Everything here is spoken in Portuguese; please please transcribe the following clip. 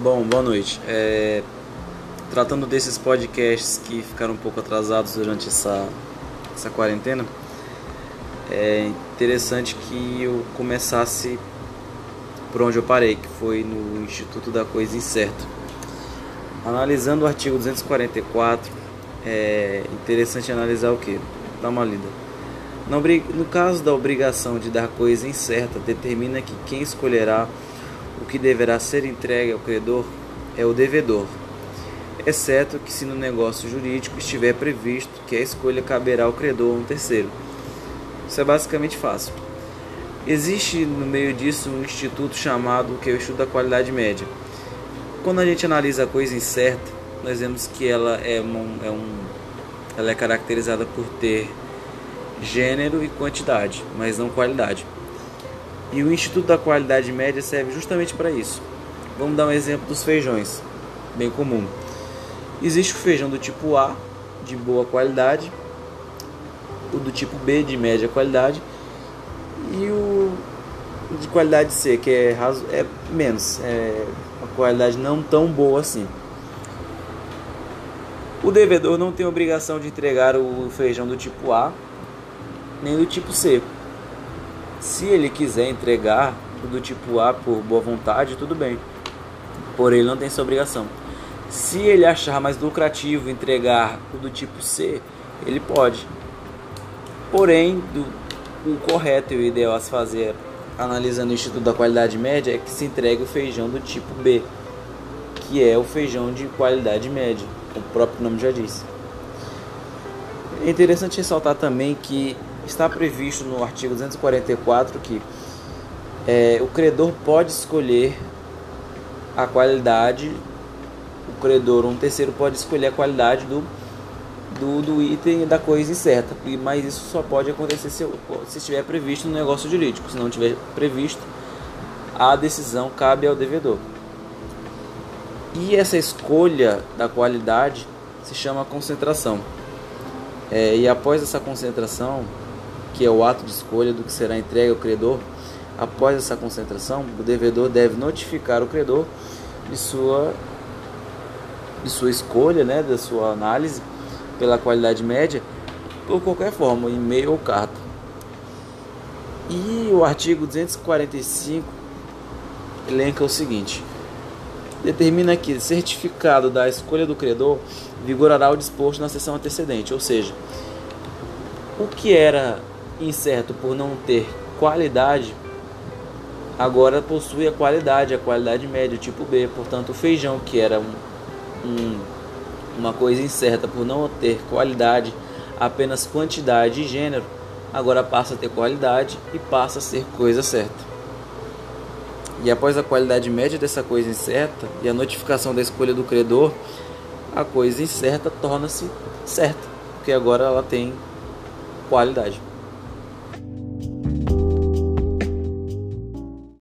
Bom, boa noite. É, tratando desses podcasts que ficaram um pouco atrasados durante essa, essa quarentena, é interessante que eu começasse por onde eu parei, que foi no Instituto da Coisa Incerta. Analisando o artigo 244, é interessante analisar o que? Dá uma lida. No caso da obrigação de dar coisa incerta, determina que quem escolherá o que deverá ser entregue ao credor é o devedor, exceto que se no negócio jurídico estiver previsto que a escolha caberá ao credor ou um terceiro. Isso é basicamente fácil. Existe no meio disso um instituto chamado que é o estudo da qualidade média. Quando a gente analisa a coisa incerta, nós vemos que ela é, um, é um, ela é caracterizada por ter gênero e quantidade, mas não qualidade. E o Instituto da Qualidade Média serve justamente para isso. Vamos dar um exemplo dos feijões, bem comum. Existe o feijão do tipo A, de boa qualidade, o do tipo B, de média qualidade, e o de qualidade C, que é, raso, é menos, é uma qualidade não tão boa assim. O devedor não tem obrigação de entregar o feijão do tipo A nem do tipo C. Se ele quiser entregar do tipo A por boa vontade, tudo bem. Porém, ele não tem essa obrigação. Se ele achar mais lucrativo entregar o do tipo C, ele pode. Porém, do, o correto e o ideal a se fazer, analisando o Instituto da Qualidade Média, é que se entregue o feijão do tipo B, que é o feijão de qualidade média, como o próprio nome já diz. É interessante ressaltar também que está previsto no artigo 244 que é, o credor pode escolher a qualidade, o credor, um terceiro pode escolher a qualidade do, do, do item da coisa incerta, mas isso só pode acontecer se, se estiver previsto no negócio jurídico, se não estiver previsto, a decisão cabe ao devedor. E essa escolha da qualidade se chama concentração. É, e após essa concentração, que é o ato de escolha do que será entregue ao credor, após essa concentração, o devedor deve notificar o credor de sua, de sua escolha, né, da sua análise pela qualidade média, por qualquer forma, e-mail ou carta. E o artigo 245 elenca o seguinte: determina que certificado da escolha do credor vigorará o disposto na sessão antecedente, ou seja, o que era incerto por não ter qualidade, agora possui a qualidade, a qualidade média, tipo B. Portanto, o feijão, que era um, um, uma coisa incerta por não ter qualidade, apenas quantidade e gênero, agora passa a ter qualidade e passa a ser coisa certa. E após a qualidade média dessa coisa incerta e a notificação da escolha do credor, a coisa incerta torna-se certa, porque agora ela tem qualidade.